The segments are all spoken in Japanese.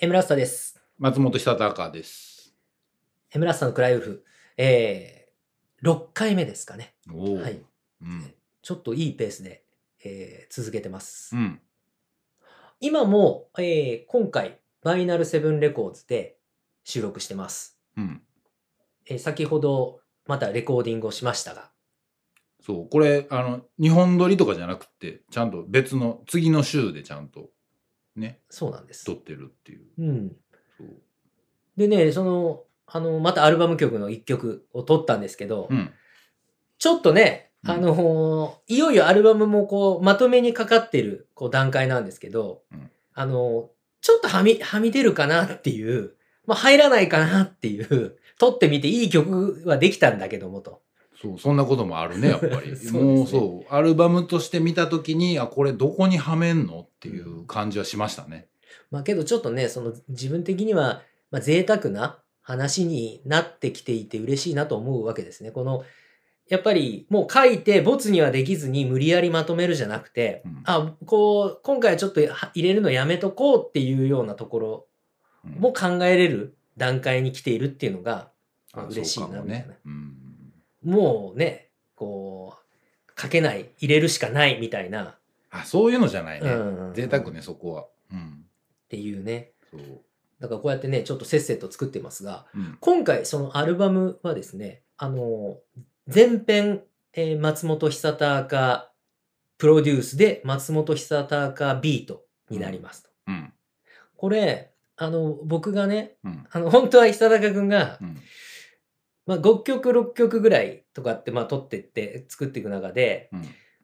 エムラスタです。松本久隆です。エムラスタのクライウルフ、えー、6回目ですかね。はい。うん。ちょっといいペースで、えー続けてます。うん。今も、えー今回、バイナルセブンレコーズで収録してます。うん。えー先ほど、またレコーディングをしましたが、そう。これ、あの、日本撮りとかじゃなくて、ちゃんと別の、次の週でちゃんと、ね、そうなんです撮。ってるっていう。うん。そう。でね、その、あの、またアルバム曲の1曲を撮ったんですけど、うん。ちょっとね、うんあのーいよいよアルバムもこう、まとめにかかってるこう段階なんですけど、うんあのーちょっとはみ、はみ出るかなっていう、まあ入らないかなっていう、撮ってみていい曲はできたんだけどもと。そう、そんなこともあるね、やっぱり。そうねもうそう、アルバムとして見たときに、あ、これどこにはめんのっていう感じはしましたね。まあけどちょっとね、その自分的には、まあ贅沢な話になってきていて嬉しいなと思うわけですね。この、やっぱりもう書いて没にはできずに無理やりまとめるじゃなくて、うんあ、こう、今回はちょっとは入れるのやめとこうっていうようなところうんも考えれる段階に来ているっていうのが、あ嬉しいなみたいなね。うん。もうね、こう、書けない、入れるしかないみたいな、あ、そういうのじゃないね。うん贅沢ね、そこは。うん。っていうね。そう。だからこうやってね、ちょっとせっせと作ってますが、うん。今回そのアルバムはですね、あの、前編、えー松本久隆プロデュースで松本久隆ビートになりますと。うん。これ、あの、僕がね、うん。あの、本当は久隆くんがう、ん。まあ、5曲、6曲ぐらいとかって、まあ、撮ってって作っていく中で、うん。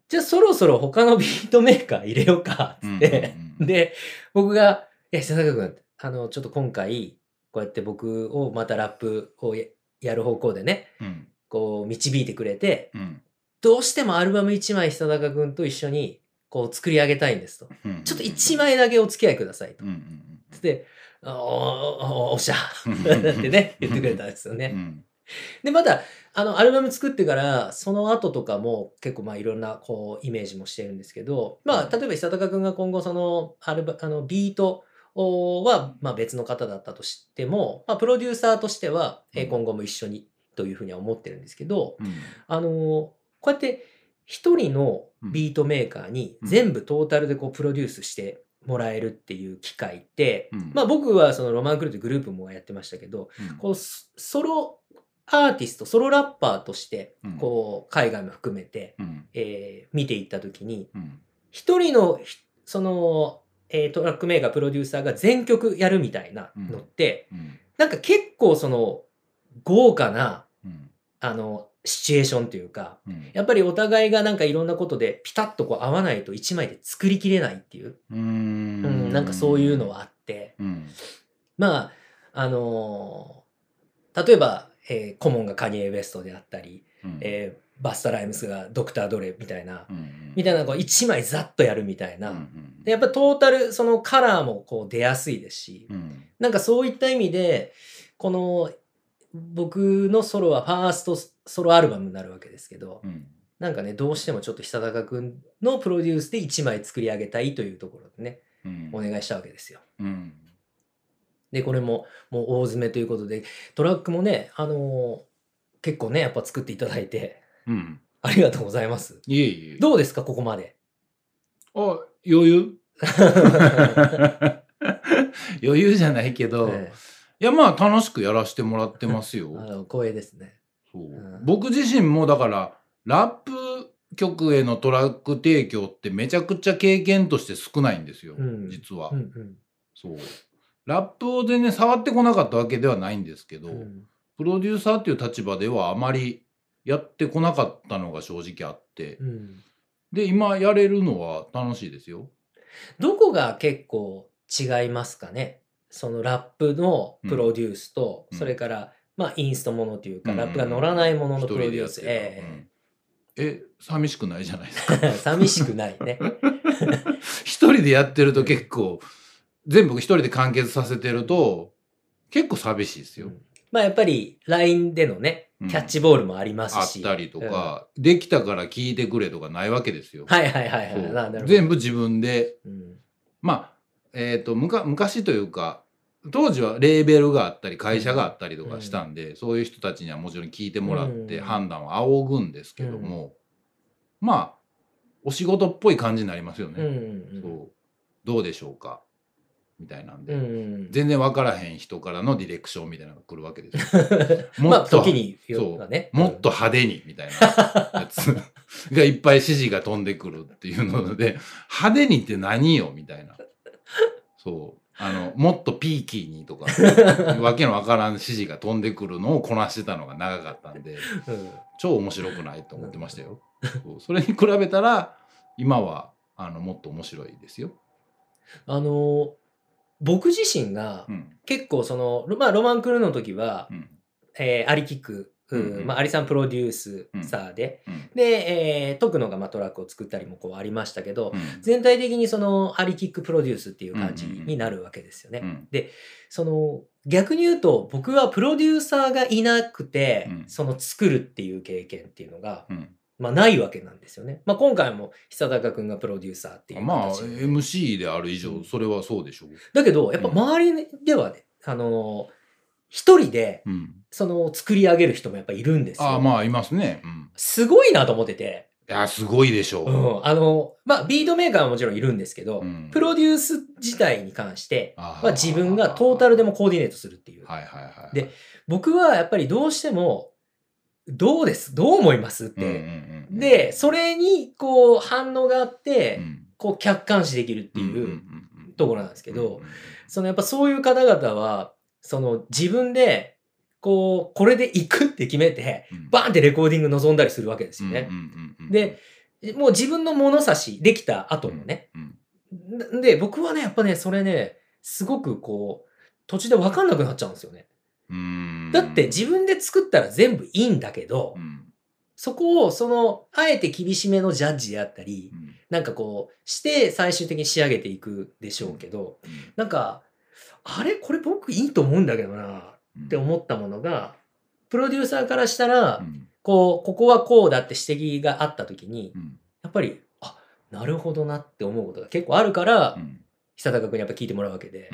じゃあそろそろ他のビートメーカー入れようか、つって、うんうんうんで、僕が、いや、久隆くん、あの、ちょっと今回、こうやって僕をまたラップをややる方向でね、うん。こう、導いてくれて、うん。どうしてもアルバム1枚久隆くんと一緒に、こう、作り上げたいんですと。うん。ちょっと1枚だけお付き合いくださいとうん。う。んつって、おーおおっしゃうん。ってね、言ってくれたんですよね。うん。で、また、あの、アルバム作ってから、その後とかも結構まあいろんなこう、イメージもしてるんですけど、まあ、例えば久高くんが今後その、アルバ、あの、ビートは、まあ別の方だったとしても、まあ、プロデューサーとしては、今後も一緒にというふうには思ってるんですけど、うん。あのーこうやって一人のビートメーカーにうん。全部トータルでこうプロデュースしてもらえるっていう機会って、うん。まあ僕はそのロマンクルーというグループもやってましたけど、うん。こうソソロアーティスト、ソロラッパーとしてうん、こう海外も含めて、うん。えー見ていったときに、うん。一人のひその、えートラックメーカー、プロデューサーが全曲やるみたいなのって、うん。なんか結構その豪華なうん。あのシチュエーションというか、うん。やっぱりお互いがなんかいろんなことでピタッとこう合わないと一枚で作りきれないっていう、ううんん。なんかそういうのはあって、うん。まあ、あのー例えば、えーコモンがカニエ・ウエストであったり、うん。えーバスタ・ライムスがドクター・ドレみたいな、うん。みたいなこう一枚ざっとやるみたいな、うん。でやっぱトータルそのカラーもこう出やすいですし、うん。なんかそういった意味で、この僕のソロはファーストソロアルバムになるわけですけど、うん。なんかね、どうしてもちょっと久高くんのプロデュースで1枚作り上げたいというところでね、うん。お願いしたわけですよ。うん。で、これももう大詰めということで、トラックもね、あのー結構ね、やっぱ作っていただいて、うん。ありがとうございます。いえいえ。どうですか、ここまで？あ、余裕？余裕じゃないけど、えいやまあ楽しくやらせてもらってますよえ。あの光栄ですね。そううん僕自身もだからラップ曲へのトラック提供ってめちゃくちゃ経験として少ないんですよ、うん実は、うんうんそうラップを全然触ってこなかったわけではないんですけど、うん。プロデューサーっていう立場ではあまりやってこなかったのが正直あって、うん。で今やれるのは楽しいですよ。どこが結構違いますかね？そのラップのプロデュースと、うん。それから、まあ、インストものというか、うん。ラップが乗らないもののプロデュース。えうん。え寂しくないじゃないですか。え 寂しくないね。一人でやってると結構全部一人で完結させてると結構寂しいですよ、うん。まあやっぱり LINE でのね、うん。キャッチボールもありますあし。ったりとか、できたから聞いてくれとかないわけですよ。はいはいはいはい。全部自分で。うん。まあえっ、とむか昔というか当時はレーベルがあったり会社があったりとかしたんで、そういう人たちにはもちろん聞いてもらってうん。判断を仰ぐんですけども、まあお仕事っぽい感じになりますよね。うんうん。そう。どうでしょうか？みたいなんで、うんうん全然分からへん人からのディレクションみたいなのが来るわけですよ。も まあっと時によそう。もっと派手にみたいなやつ。がいっぱい指示が飛んでくるっていうので派手にって何よみたいな。そう。あのもっとピーキーにとか わけのわからん指示が飛んでくるのをこなしてたのが長かったんでうん。超面白くないと思ってましたよ。そう。それに比べたら今はあのもっと面白いですよ。あの僕自身がうん。結構その、まあ、ロマンクルーの時は、うん。えーアリキック、うんうんうんまあ、アリさんプロデュースサーで、うん。で、えー、徳野がまあトラックを作ったりもこうありましたけど、うん。全体的にそのアリキックプロデュースっていう感じになるわけですよね。うん。その逆に言うと僕はプロデューサーがいなくて、うん。その作るっていう経験っていうのが、うんまあないわけなんですよね。まあ今回も久高くんがプロデューサーっていうまあ MC である以上それはそうでしょう。だけどやっぱ周りではね、あの一人でうん、その作り上げる人もやっぱいるんですよ。ああまあいますね。うんすごいなと思ってて、いや、すごいでしょう。うん、あの、まあビートメーカーはもちろんいるんですけど、うんプロデュース自体に関して、あまあ、自分がトータルでもコーディネートするっていう。はいはいはい。で僕はやっぱりどうしても、どうです？どう思います？って。で、それにこう反応があって、うん。こう客観視できるっていうところなんですけど、そのやっぱそういう方々は、その自分で、こう、これで行くって決めて、うん。バーンってレコーディング臨んだりするわけですよね。で、もう自分の物差しできた後もね。うんで、僕はね、やっぱね、それね、すごくこう、途中で分かんなくなっちゃうんですよね。うん。だって自分で作ったら全部いいんだけど、うん。そこをその、あえて厳しめのジャッジであったり、うん。なんかこう、して最終的に仕上げていくでしょうけど、なんか、あれ？これ僕いいと思うんだけどなうん。って思ったものが、プロデューサーからしたら、うん。こう、ここはこうだって指摘があった時に、うん。やっぱり、あ、なるほどなって思うことが結構あるからう、ん。久高君にやっぱ聞いてもらうわけで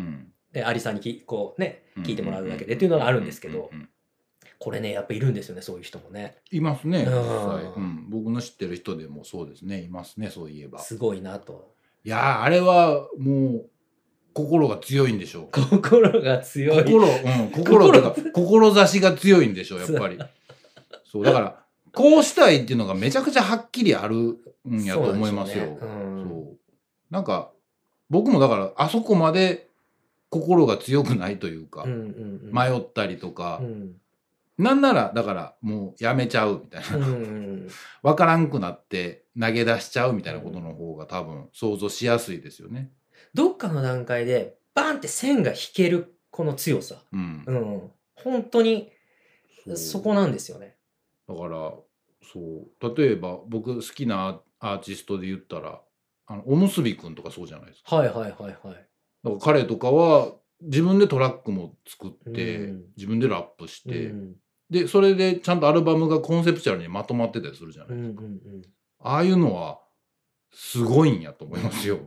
アリさんにきこうね、うん聞いてもらうわけでっていうのがあるんですけどこれね、やっぱいるんですよね、そういう人もね。いますね、うん。実際。うん、僕の知ってる人でもそうですねいますねそういえば。すごいなと。いやーあれはもう心が強いんでしょう。心が強い。心、うん、心とか、志が強いんでしょう、やっぱり。そう、だから、こうしたいっていうのがめちゃくちゃはっきりあるんやと思いますよ。そうね。うん。そう。なんか、僕もだから、あそこまで心が強くないというか、うんうんうん。迷ったりとかう、んなんなら、だから、もうやめちゃうみたいな。うんうん わからんくなって投げ出しちゃうみたいなことの方が多分想像しやすいですよね。どっかの段階でバンって線が引けるこの強さ。うんう。ん。本当にそこなんですよね。だからそう例えば僕好きなアーティストで言ったらあのおむすびくんとかそうじゃないですか。はいはいはいはい。だから彼とかは自分でトラックも作って、うん自分でラップして、うんでそれでちゃんとアルバムがコンセプチュアルにまとまってたりするじゃない、うんうんうん。ああいうのはすごいんやと思いますよ。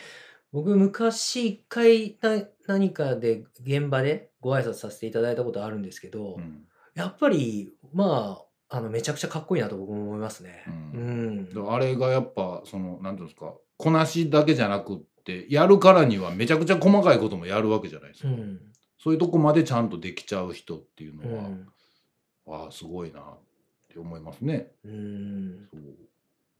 僕昔一回な何かで現場でご挨拶させていただいたことあるんですけど、うんやっぱりまああのめちゃくちゃかっこいいなと僕も思いますね。ううんあれがやっぱそのなんていうんですかこなしだけじゃなくってやるからにはめちゃくちゃ細かいこともやるわけじゃないですか。うん。そういうとこまでちゃんとできちゃう人っていううのは、ん。ああすごいなって思いますね。うん。そう。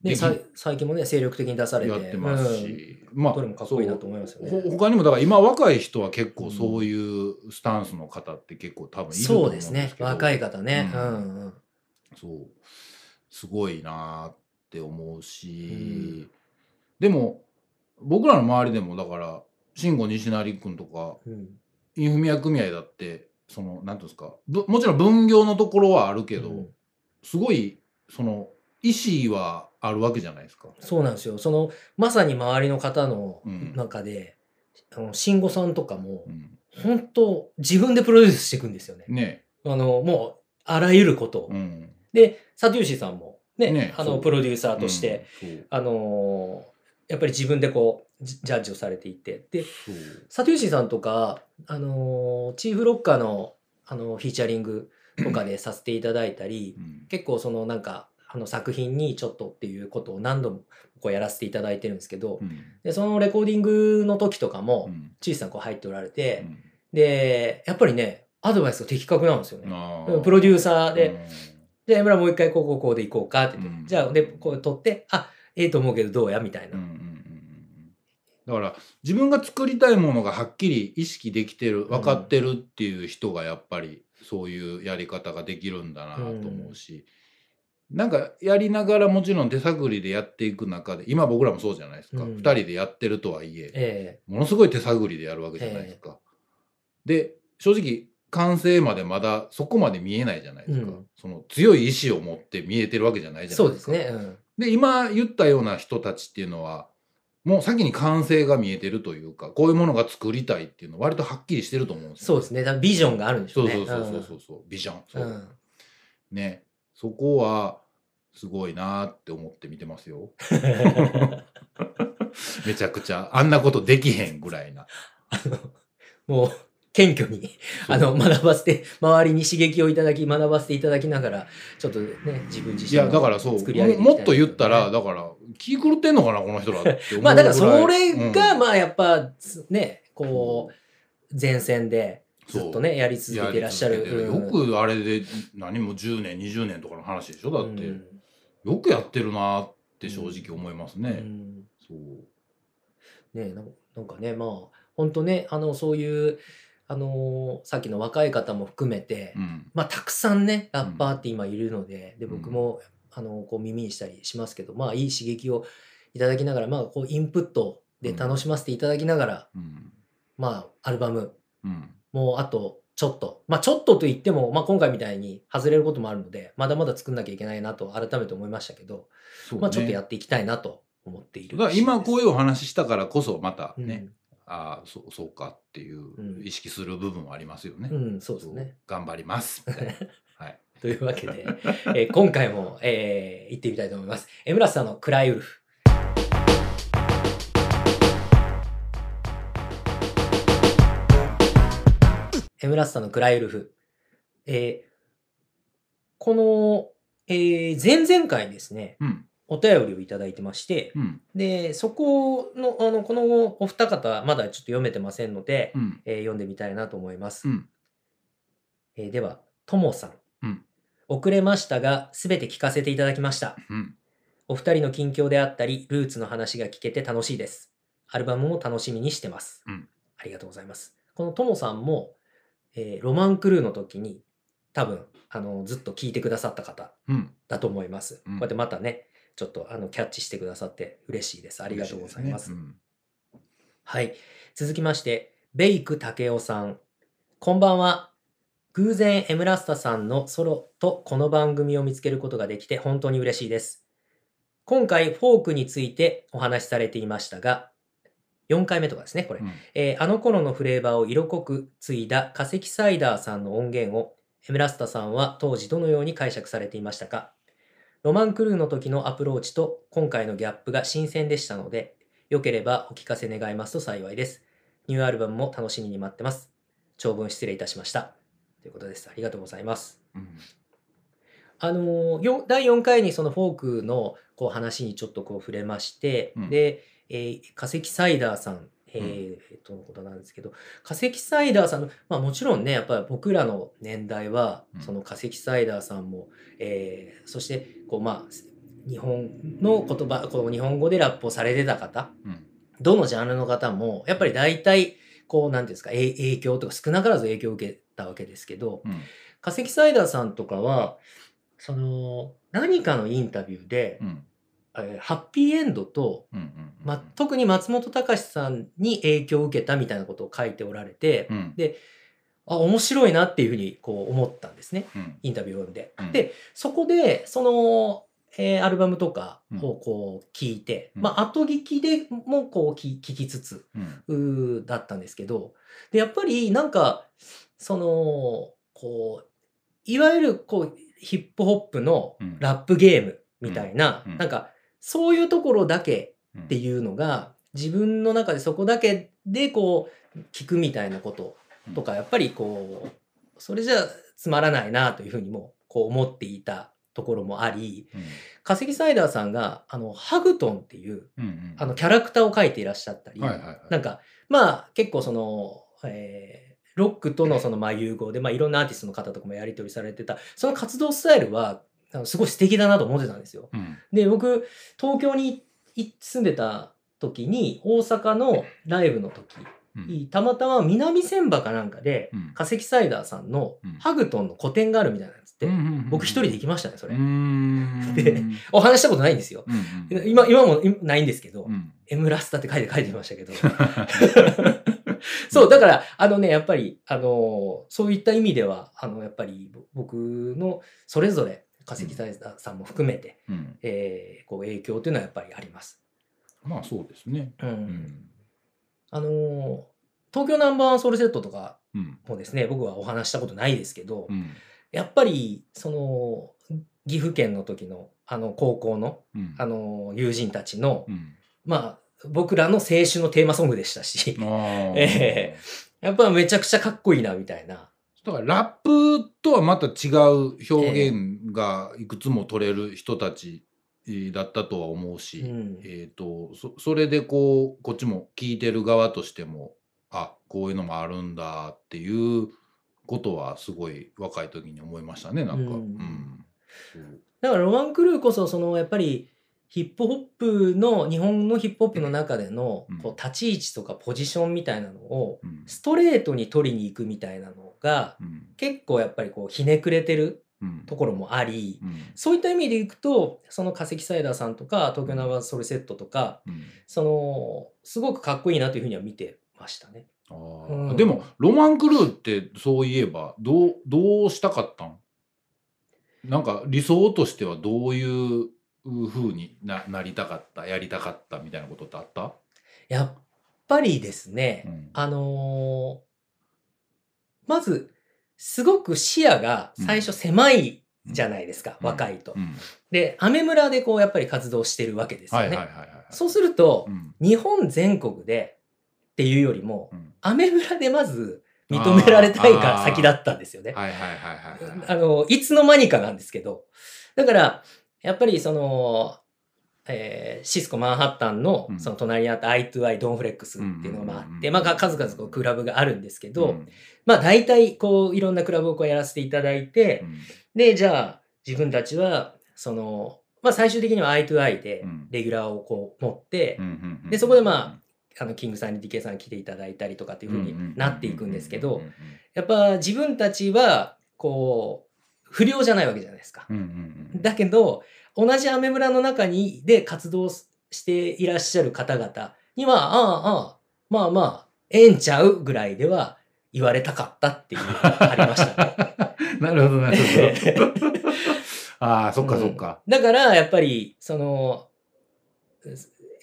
ね、最近もね精力的に出されてやってますし、まあどれもかっこいいなと思いますよね。他にもだから今若い人は結構そういうスタンスの方って結構多分うんいると思そううんですねけど。若い方ね。ううんんうん。そう。すごいなって思うし、うん。でも僕らの周りでもだから慎吾西成君とかうんインフミヤ組合だってそのなんていうんですかぶもちろん分業のところはあるけど、うんすごいその意思はあるわけじゃないですか。そうなんですよ。そのまさに周りの方のうん中で、あの慎吾さんとかもうん本当自分でプロデュースしていくんですよね。ねあのもうあらゆることを。うんでサテューシさんもねねあのプロデューサーとして、あのーやっぱり自分でこうジジャッジをされていて。でそう。サトゥーシーさんとか、あのーチーフロッカーの、あのフィーチャリングとかでさせていただいたりうん。結構そのなんかあの作品にちょっとっていうことを何度もこうやらせていただいてるんですけど、うん。でそのレコーディングの時とかも、うん。チーさんこう入っておられて、うん。でやっぱりねアドバイスが的確なんですよね。プロデューサーで、うん。じゃあ、江村もう一回こうこうこうでいこうかって言って、うん。じゃあ、で、こう撮って、あ、ええと思うけどどうやみたいな。うんうんうんうんだから自分が作りたいものがはっきり意識できてる分かってるっていう人がやっぱりそういうやり方ができるんだなと思うし、なんかやりながらもちろん手探りでやっていく中で今僕らもそうじゃないですか、うん。2人でやってるとはいええものすごい手探りでやるわけじゃないですか。で正直完成までまだそこまで見えないじゃないですか、うん。その強い意志を持って見えてるわけじゃないえじゃないですか。そうですね。うん。で今言ったような人たちっていうのはもう先に完成が見えてるというかこういうものが作りたいっていうのは割とはっきりしてると思うんですよそうですね。だからビジョンがあるんでしょそううね。そうそうそうそうそう。ビジョンそう、うん。ね。そこはすごいなって思って見てますよ。めちゃくちゃ。あんなことできへんぐらいな。もう、謙虚に、あの、学ばせて、周りに刺激をいただき、学ばせていただきながら、ちょっとね、自分自身いやだからそう。ももっと言ったらだから気狂ってんのかなこの人らまあ、だからそれが、うん。まあ、やっぱ、ね、こう、前線で、ずっとね、やり続けていらっしゃる。うん。よくあれで何も10年20年とかの話でしょ？だって、うん。よくやってるなって正直思いますね。うん。そう。ねなんかねまあ本当ねあのそういうあのーさっきの若い方も含めて、うん。まあたくさんねラッパーって今いるので、でうん。僕も、あのこう耳にしたりしますけどまあいい刺激をいただきながらまあこうインプットで楽しませていただきながら、うん。まあアルバムうん。もうあとちょっとまあちょっとと言っても、まあ、今回みたいに外れることもあるのでまだまだ作んなきゃいけないなと改めて思いましたけど、ね。まあちょっとやっていきたいなと思っているだから今こういいうお話したからこそまたうん。ね、ああそうそうかっていううん意識する部分はありますよね。うん、そうですね頑張りますみたいな。はい。というわけで、えー今回も、えー行ってみたいと思います。エムラスさんのクライウルフ。エムラスさんのクライウルフ。えーこの、えー前々回にですね、うんお便りをいただいてまして、うんで、そこの、あの、このお二方、まだちょっと読めてませんので、うんえー読んでみたいなと思います。うんえーでは、ともさん。うん遅れましたが、すべて聞かせていただきました。うんお二人の近況であったり、ルーツの話が聞けて楽しいです。アルバムも楽しみにしてます。うんありがとうございます。このともさんも、えーロマンクルーの時に、多分、あの、ずっと聞いてくださった方うんだと思います。うんこうやってまたね、ちょっとあのキャッチしてくださって嬉しいです。ありがとうございます。嬉しはい。続きまして、ベイク竹雄さん。こんばんは。偶然エムラスタさんのソロとこの番組を見つけることができて本当に嬉しいです。今回フォークについてお話しされていましたが、4回目とかですね、これ。ですねえーあの頃のフレーバーを色濃く継いだ化石サイダーさんの音源をエムラスタさんは当時どのように解釈されていましたか？ロマンクルーの時のアプローチと今回のギャップが新鮮でしたので、よければお聞かせ願いますと幸いです。ニューアルバムも楽しみに待ってます。長文失礼いたしました。ということです。ありがとうございます。うんあの第4回にそのフォークのこう話にちょっとこう触れまして、うんで、えー化石サイダーさん、えーえーとのことなんですけど化石サイダーさんの、まあ、もちろんねやっぱり僕らの年代は、うん。その化石サイダーさんも、えーそしてこうまあ日本の言葉こう日本語でラップをされてた方うん。どのジャンルの方もやっぱり大体こうなんていうんですかえ影響とか少なからず影響を受けたわけですけど、うん。化石サイダーさんとかはその何かのインタビューで、うんえーハッピーエンドと、うんうんま、特に松本隆さんに影響を受けたみたいなことを書いておられて、うん。あ面白いなっていうふうにこう思ったんですねうん。インタビューを読んで。うん。でそこでその、えーアルバムとかをこう聞いて、うん。まあ後聞きでもこう聞聞きつつうだったんですけどでやっぱりなんかそのこういわゆるこうヒップホップのうん。ラップゲームみたいな、うん。うん。なんかそういうところだけうん。っていうのが自分の中でそこだけでこう聞くみたいなこととかやっぱりこうそれじゃつまらないなというふうにもこう思っていたところもありうん。化石サイダーさんがあのハグトンっていううんうん。あのキャラクターを描いていらっしゃったり、はいはいはい。なんかまあ結構その、えーロックとのそのまあ融合で、まあ、いろんなアーティストの方とかもやり取りされてたその活動スタイルはすごい素敵だなと思ってたんですよ。うん。で僕東京にい住んでた時に大阪のライブの時うん。にたまたま南千葉かなんかでうん。化石サイダーさんのうん。ハグトンの個展があるみたいなんつって、僕一人で行きましたねそれ、でお話したことないんですよ。うんうん今今もないんですけど、うん。エムラスタって書いて書いてましたけど。そう、だから、あのね、やっぱり、あの、そういった意味では、あの、やっぱり、ぼ僕のそれぞれ、化石サイダーさんも含めて、うんえーこう、影響というのはやっぱりあります。まあそうですね。うん。うんあの、東京ナンバーワンソウルセットとかうんもですね、僕はお話したことないですけど、うんやっぱり、その、岐阜県の時の、あの、高校の、うんあの、友人たちの、うんまあ、僕らの青春のテーマソングでしたし、あー えやっぱめちゃくちゃかっこいいな、みたいな。だからラップとはまた違う表現がいくつも取れる人たちだったとは思うし、うん。えー、とそそれでこうこっちも聞いてる側としてもあこういうのもあるんだっていうことはすごい若い時に思いましたねなんか。ううん。う。だからロマン・クルーこそそのやっぱりヒップホップの日本のヒップホップの中でのうん。こう立ち位置とかポジションみたいなのをうん。ストレートに取りに行くみたいなのがうん。結構やっぱりこうひねくれてるうん。ところもありうん。そういった意味でいくとその化石サイダーさんとか東京ナンバーソルセットとかうん。そのすごくかっこいいなというふうには見てましたね。うん。でもロマン・クルーってそういえばどうどうしたかったん？なんか理想としてはどういう風にななりたかったやりたかったみたいなことってあった、やっぱりですね、うん。あのーまずすごく視野が最初狭いじゃないですか、うん。若いと。うん。で、アメ村でこうやっぱり活動してるわけですよね。そうすると、うん。日本全国でっていうよりも、うん。アメ村でまず認められたいがあー先だったんですよね。はいはいはいはいはい。あの、いつの間にかなんですけど。だから、やっぱりその、えーシスコマンハッタンのうん。その隣にあった I2I ドンフレックスっていうのがまああって、まあ数々こうクラブがあるんですけど、うん。まあ大体こういろんなクラブをこうやらせていただいて、うん。で、じゃあ自分たちはその、まあ最終的には I2I でうん。レギュラーをこう持って、でそこでまあのキングさんに DK さんに来ていただいたりとかっていう風になっていくんですけど、やっぱ自分たちはこう不良じゃないわけじゃないですか。うんうんうんうん。だけど同じアメ村の中にで活動していらっしゃる方々にはああああまあまあええんちゃうぐらいでは言われたかったっていうのがありましたね。なるほどなるほど。ああそっかそっか、うんだからやっぱりその、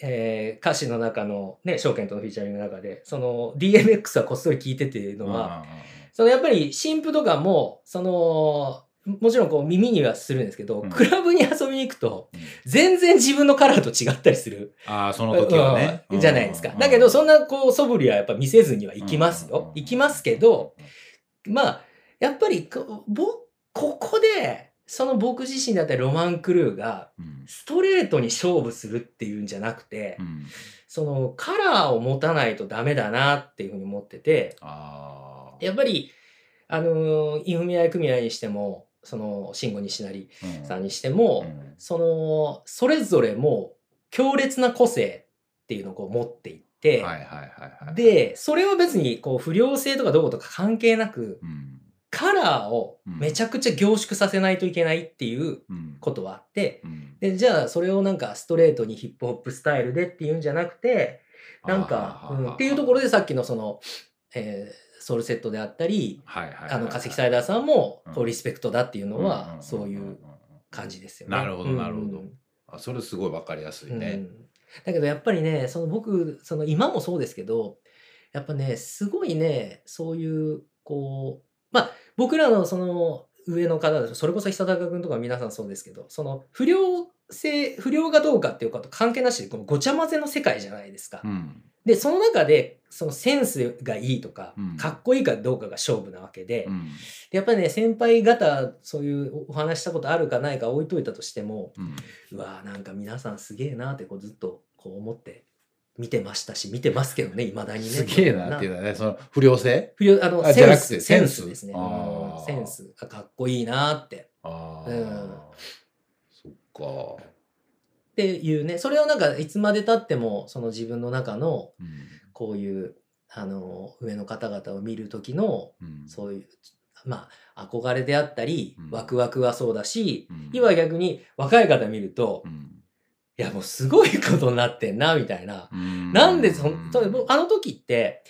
えー歌詞の中のね証券とのフィーチャリングの中でその DMX はこっそり聞いてっていうのは、そのやっぱり新婦とかもそのもちろんこう耳にはするんですけど、うん。クラブに遊びに行くとうん。全然自分のカラーと違ったりする、ああその時はね、うんじゃないですか。うん。だけどそんなこう素振りはやっぱ見せずには行きますよ。行きますけど、まあやっぱりこぼここでその僕自身だったりロマン・クルーがうん。ストレートに勝負するっていうんじゃなくて、うん。そのカラーを持たないとダメだなっていうふうに思ってて、ああやっぱり、あのー、インフミアイ組合にしても、その、慎吾西成さんにしても、その、それぞれも強烈な個性っていうのをこう持っていって、で、それは別にこう不良性とかどことか関係なく、カラーをめちゃくちゃ凝縮させないといけないっていうことはあって、で、じゃあそれをなんかストレートにヒップホップスタイルでっていうんじゃなくて、なんか、うんっていうところでさっきのその、えーソウルセットであったり、あの化石サイダーさんもこううんリスペクトだっていうのんはそういう感じですよね。なるほどなるほど。うんあそれすごいわかりやすいね、うん。だけどやっぱりねその僕その今もそうですけどやっぱねすごいねそういうこうまあ僕らのその上の方だとそれこそ久高君とか皆さんそうですけどその不良性不良がどうかっていうこと関係なしでこのごちゃ混ぜの世界じゃないですか。うん。でその中でそのセンスがいいとか、うんかっこいいかどうかが勝負なわけで、うん。でやっぱりね先輩方そういうお話したことあるかないか置いといたとしてもうん。うわーなんか皆さんすげえなってこうずっとこう思って見てましたし見てますけどねいまだにね。すげえなっていうのはね、その不良性？不良あのセンスセンススですね。センスがかっこいいなって。ああ、うんそっか。っていうねそれをなんかいつまでたってもその自分の中のうん。こういうあの上の方々を見る時のうん。そういうまあ憧れであったり、うんワクワクはそうだし、うん今逆に若い方見ると、いうん。やもうすごいことになってんなみたいな。うんなんでそんとあの時って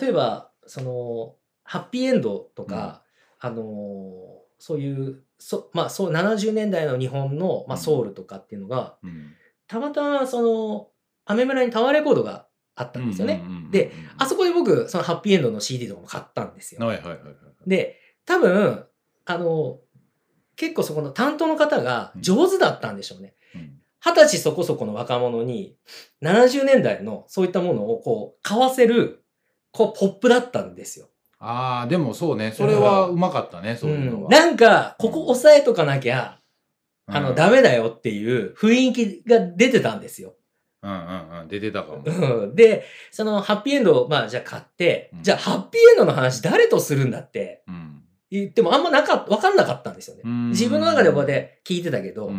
例えばそのハッピーエンドとか、あのそういうそまあそう70年代の日本の、まあ、うんソウルとかっていうのが、うんたまたまそのアメ村にタワーレコードがあったんですよね。であそこで僕そのハッピーエンドの CD とかも買ったんですよ。はいはいはいはい。で多分あの結構そこの担当の方が上手だったんでしょうね。うん二十歳そこそこの若者に70年代のそういったものをこう買わせるこうポップだったんですよ。ああ、でもそうね。それはうまかったね、そういうのは。うんなんかここ押さえとかなきゃ、あのうんダメだよっていう雰囲気が出てたんですよ。うんうんうん。出てたかも。うんでそのハッピーエンドをまあじゃあ買って、うんじゃあハッピーエンドの話誰とするんだってうん。言ってもあんまなか分かんなかったんですよね。自分の中でこうやって聞いてたけど。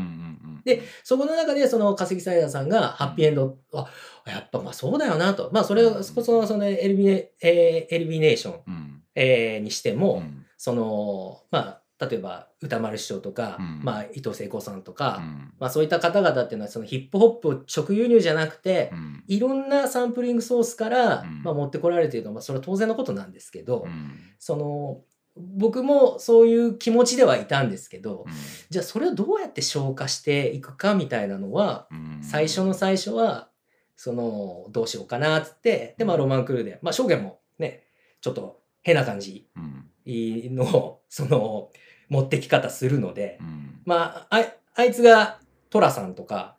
でそこの中でその化石サイダーさんがハッピーエンド、あやっぱまあそうだよなと。まあそれを、そこそのそのエルビネ、えーエルビネーション、うん。えーにしても、うん。そのまあ例えば歌丸師匠とか、うん。まあ伊藤聖子さんとか、うん。まあそういった方々っていうのはそのヒップホップを直輸入じゃなくて、うん。いろんなサンプリングソースから、うん。まあ、持ってこられているのは、まあ、それは当然のことなんですけど、うん。その僕もそういう気持ちではいたんですけど、うん。じゃあそれをどうやって消化していくかみたいなのは、うん。最初の最初はそのどうしようかなっつってでまあロマンクルーで。まあ証言もねちょっと変な感じうんのをその持ってき方するのでうん。まあああいつがトラさんとか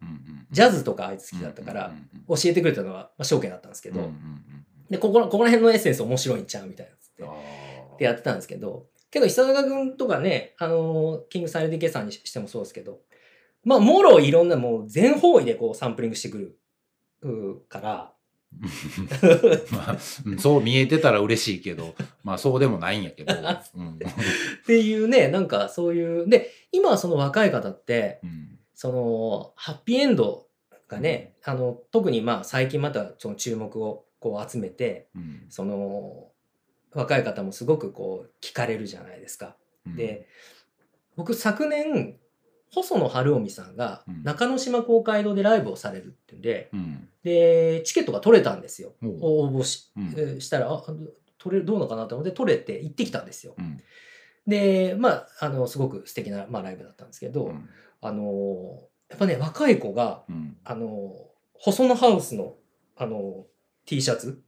ジャズとかあいつ好きだったから教えてくれたのは、まあ、証言だったんですけど、でここらここら辺のエッセンス面白いんちゃうみたいなっつってってやってたんですけどけど久坂君とかねあのキングサイレントケさんにしてもそうですけどまあもろいろんなもう全方位でこうサンプリングしてくるうーから。まあうんそう見えてたら嬉しいけど、まあそうでもないんやけど。うん。っていうねなんかそういうで今はその若い方ってうん。そのハッピーエンドがねあの特にまあ最近またその注目をこう集めてうん。その若い方もすごくこう聞かれるじゃないですか。うん。で僕昨年細野晴臣さんがうん。中之島公会堂でライブをされるっていうんでうん。でチケットが取れたんですよ。応募し,、したらあ取れるどうのかなと思って取れて行ってきたんですよ。うん。でまああのすごく素敵な、まあ、ライブだったんですけど、うん。あのやっぱね若い子がうん。あの細野ハウスのあの T シャツ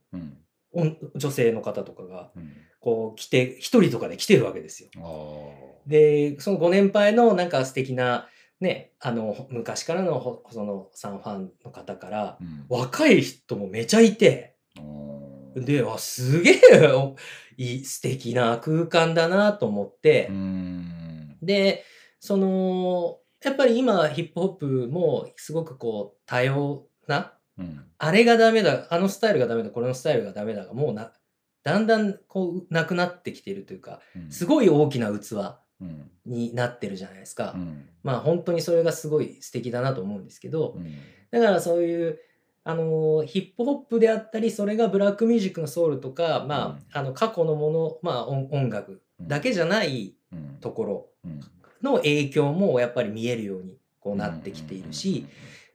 女性の方とかがうん。こう着て一人とかで来てるわけですよ。あでそのご年配のなんか素敵なねあの昔からのほ細野さんファンの方からーうん。若い人もめちゃいて。であすげえおいい素敵な空間だなと思って。う、ん。でそのやっぱり今ヒップホップもすごくこう多様なうん。あれがダメだ。あのスタイルがダメだ。これのスタイルがダメだ。がもうなだんだんこうなくなってきてるというかうん。すごい大きな器うん。になってるじゃないですか。うん。まあ本当にそれがすごい素敵だなと思うんですけど、うん。だからそういう、あのーヒップホップであったり、それがブラックミュージックのソウルとか、まあ、あの過去のもの、まあ音音楽だけじゃないうん。ところうん。の影響もやっぱり見えるようにこうなってきているし、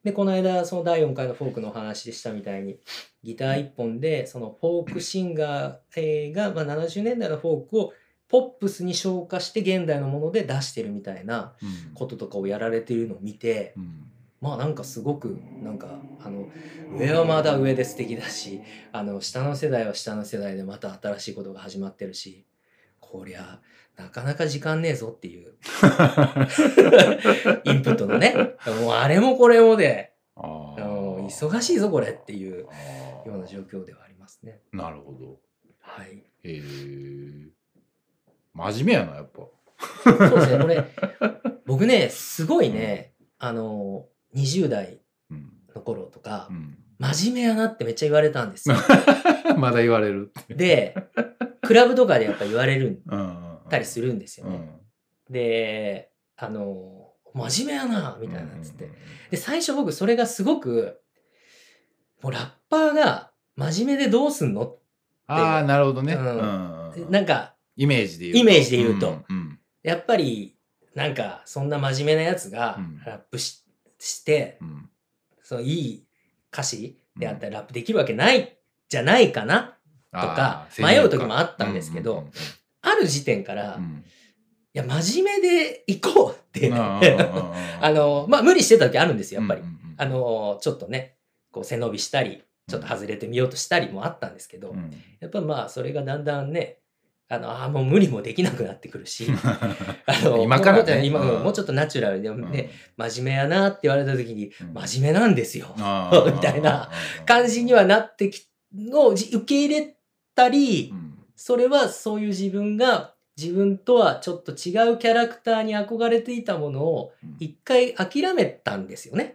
で、この間その第4回のフォークのお話でしたみたいに、ギター一本でそのフォークシンガーえーが、まあ、70年代のフォークをポップスに昇華して現代のもので出してるみたいなうん。こととかをやられているのを見て、うん。まあなんかすごくなんかあの上はまだ上で素敵だしあの下の世代は下の世代でまた新しいことが始まってるしこりゃ、なかなか時間ねえぞっていう、インプットのね。もうあれもこれもで、あうんー忙しいぞこれっていうような状況ではありますね。なるほど。はい。へえ。真面目やな、やっぱ。そうですね、これ、僕ね、すごいね、あの、20代うん。の頃とかう、ん、真面目やなってめっちゃ言われたんですよ。まだ言われる。で、クラブとかでやっぱ言われるうん。たりするんですよね。うん。で、あの、真面目やな、みたいなっつってうん。で、最初僕それがすごく、もうラッパーが真面目でどうすんの？ああ、なるほどね。うんうんなんか、イメージで言うと。イメージで言うとやっぱり、なんか、そんな真面目なやつがうんラップしして、うんそのいい歌詞であったりラップできるわけないじゃないかな？とか迷う時もあったんですけどある時点から、いうん。や、真面目で行こうって、うん あの、まあ、無理してた時あるんですよ、やっぱり。あの、ちょっとね、こう背伸びしたり、ちょっと外れてみようとしたりもあったんですけど、うん。やっぱまあ、それがだんだんね、あの、ああ、もう無理もできなくなってくるし、あの 今からね。今、うん。もうちょっとナチュラルで、ね、真面目やなって言われた時に、うん。真面目なんですよ。みたいな感じにはなってき、のじ受け入れたりう、んそれはそういう自分が自分とはちょっと違うキャラクターに憧れていたものをうん。一回諦めたんですよね。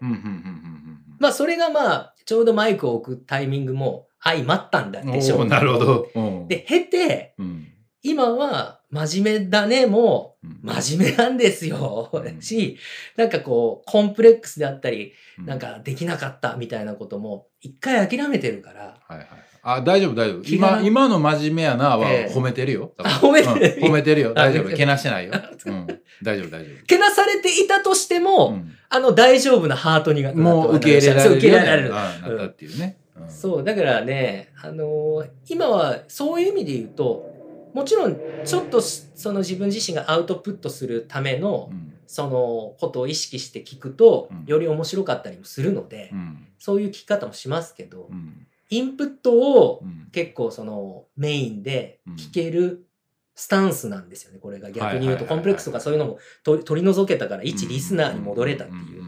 まあそれがまあちょうどマイクを置くタイミングも相まったんだでしょうなるほど。うん。で、経て、うん。今は真面目だねもうん真面目なんですよ。うん し、なんかこうコンプレックスであったり、うんなんかできなかったみたいなことも一回諦めてるから、はいはい。あ、大丈夫大丈夫。今、今の真面目やなはええ褒めてるよ。褒めてるうん褒めてるよ。大丈夫。あけなしてないよ。うん。大丈夫大丈けなされていたとして夫。も、うんあの大丈夫なハートになもう受け入れられる受け入れられる。あなったっていうね。うんそう、だからね、あのー今はそういう意味で言うと、もちろんちょっとしその自分自身がアウトプットするための、うん。そのことを意識して聞くと、うん。より面白かったりもするので、うん。そういう聞き方もしますけど、うん。インプットをうん。結構そのメインで聞けるスタンスなんですよね。これが。逆に言うと、コンプレックスとかそういうのも取り除けたから、一リスナーに戻れたっていう。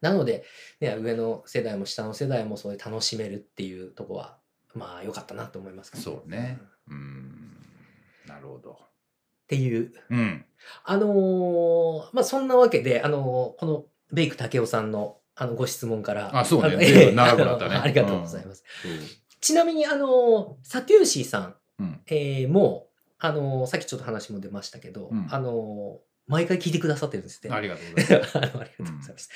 なので、ね、上の世代も下の世代もそういう楽しめるっていうとこは、まあ良かったなと思いますけどそうね。うん。なるほど。っていう。うん。あのーまあそんなわけで、あのーこのベイク竹雄さんのあのご質問から。あそうね長くなったね ありがとうございます。そうちなみに、あのーサテューシーさん、うん。えーも、あのーさっきちょっと話も出ましたけど、うんあのー毎回聞いてくださってるんですって。ありがとうございます。あのありがとうございます。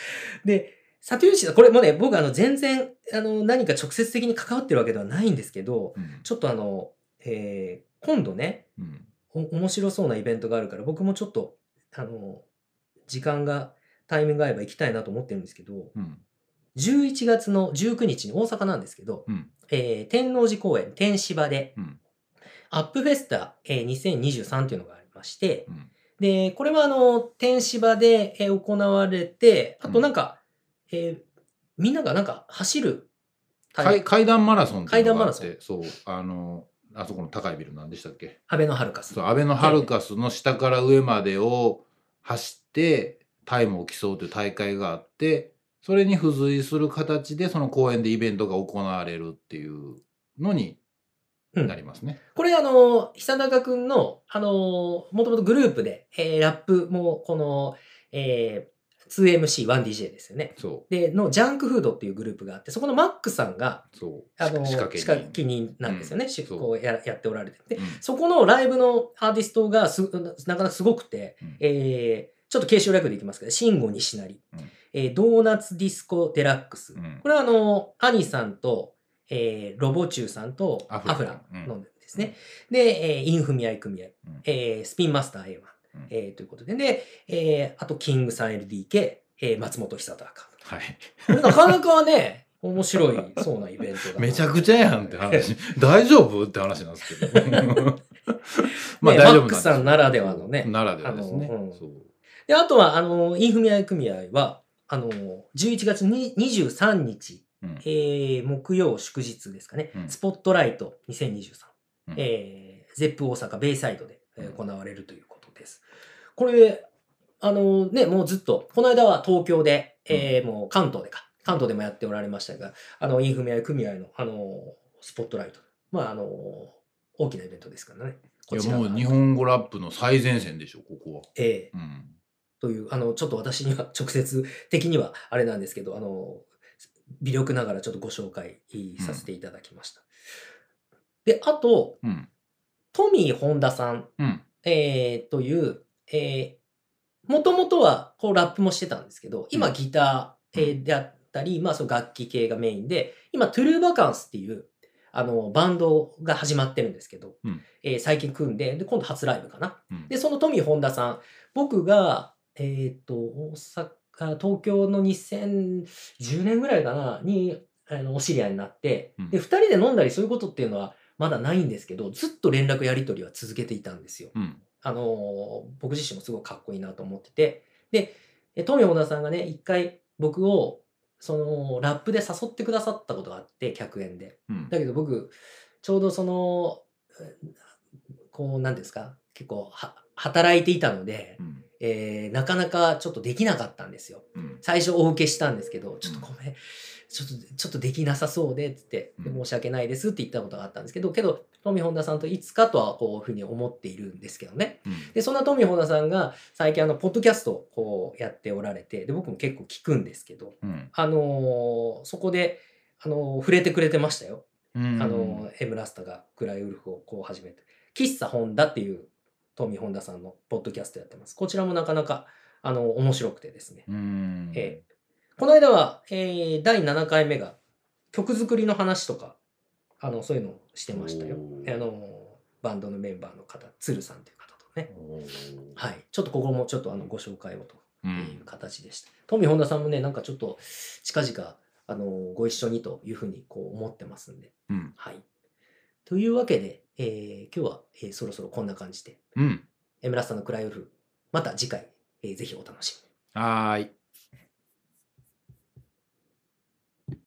で、サトゥーシさん、これもね、僕あの全然あの何か直接的に関わってるわけではないんですけど、うんちょっとあの、えー今度ね、うん。お面白そうなイベントがあるから、僕もちょっと、あの、時間が、タイミングが合えば行きたいなと思ってるんですけど、うん。11月の19日に大阪なんですけど、うん。えー天王寺公園、天芝で、うん。アップフェスタ、えー2023っていうのがありまして、うん。で、これはあの、天芝でえー行われて、あとなんか、えーみんながなんか走る大階階段マラソンっていうのがあっ階て、そう、あの、あそこの高いビル何でしたっけ？安倍のハルカスそう、。安倍のハルカスの下から上までを走って、タイムを競うという大会があって、それに付随する形で、その公園でイベントが行われるっていうのにうんなりますね。これあの、久高くんの、あの、もともとグループで、えーラップも、この、えー 2MC、1DJ ですよね。そで、のジャンクフードっていうグループがあって、そこのマックさんが、う、そう。あの、仕掛けに仕掛け人なんですよね。うん。しそうこうややっておられて。で、うん。そこのライブのアーティストがすなかなかすごくて、うん。えーちょっと継承略でいきますけど、慎吾西成、うん。えードーナツディスコデラックス。うん。これはあの、アニさんと、えーロボチューさんとアアフラフラうんのですね。で、えーインフミアイ組合、うん。えースピンマスター A1、うん。えーということで、で、えーあとキングさん LDK、えー松本久隆。はい。これなかなかね、面白いそうなイベントだな。めちゃくちゃやんって話。大丈夫？って話なんですけど。まあね大丈夫マックさんならではのね。ならではですね。あのうん。そう。で、あとは、あの、インフミアイ組合は、あの、11月に23日、うん。えー木曜祝日ですかね、うん。スポットライト2023、うん。えーゼップ大阪ベイサイドで、えー行われるというです。これ、あのね、もうずっと、この間は東京で、えーもう関東でか、関東でもやっておられましたが、あの、インフミア組合の、あの、スポットライト。まあ、あの、大きなイベントですからね。こちいやもう日本語ラップの最前線でしょ、ここは。ええうん。という、あの、ちょっと私には直接的にはあれなんですけど、あの、微力ながらちょっとご紹介させていただきました。で、あと、うん。トミー・ホンダさん、うん。えーという、えー、もともとはこうラップもしてたんですけど、今うん。ギター、えーであったり、まあその楽器系がメインで、今トゥルーバカンスっていう、あの、バンドが始まってるんですけど、うん。えー最近組んで、で、今度初ライブかな。うん。で、そのトミー・ホンダさん、僕が、えっ、と、大阪、東京の2010年ぐらいかな、に、あの、お知り合いになって、うん。で、二人で飲んだりそういうことっていうのはまだないんですけど、ずっと連絡やり取りは続けていたんですよ。うん。あの、僕自身もすごくかっこいいなと思ってて、で、えトミー・さんがね、一回僕を、その、ラップで誘ってくださったことがあって、客演で。うん。だけど僕、ちょうどその、えこう、なんですか、結構は、働いていたので、うん。えーなかなかちょっとできなかったんですよ。うん。最初お受けしたんですけど、ちょっとごめん、ちょっと、ちょっとできなさそうで、つって、申し訳ないですって言ったことがあったんですけど、けど、トミー・ホンダさんといつかとはこういうふうに思っているんですけどね。うん。で、そんなトミー・ホンダさんが最近あの、ポッドキャストをこうやっておられて、で、僕も結構聞くんですけど、うん。あのーそこで、あのー触れてくれてましたよ。うん。あの、エムラスタがクライウルフをこう始めて、喫茶ホンダっていうトミー・ホンダさんのポッドキャストやってます。こちらもなかなか、あの、面白くてですね。うん。えーこの間は、えー第7回目が曲作りの話とか、あの、そういうのをしてましたよあの、バンドのメンバーの方、鶴さんという方とね。はい。ちょっとここもちょっとあの、ご紹介をとう。いうん形でした。トミー・ホンダさんもね、なんかちょっと近々、あの、ご一緒にというふうにこう思ってますんで。うん。はい。というわけで、えー今日は、えーそろそろこんな感じで、うん。エムラスタのクライウルフ、また次回、えーぜひお楽しみに。はーい。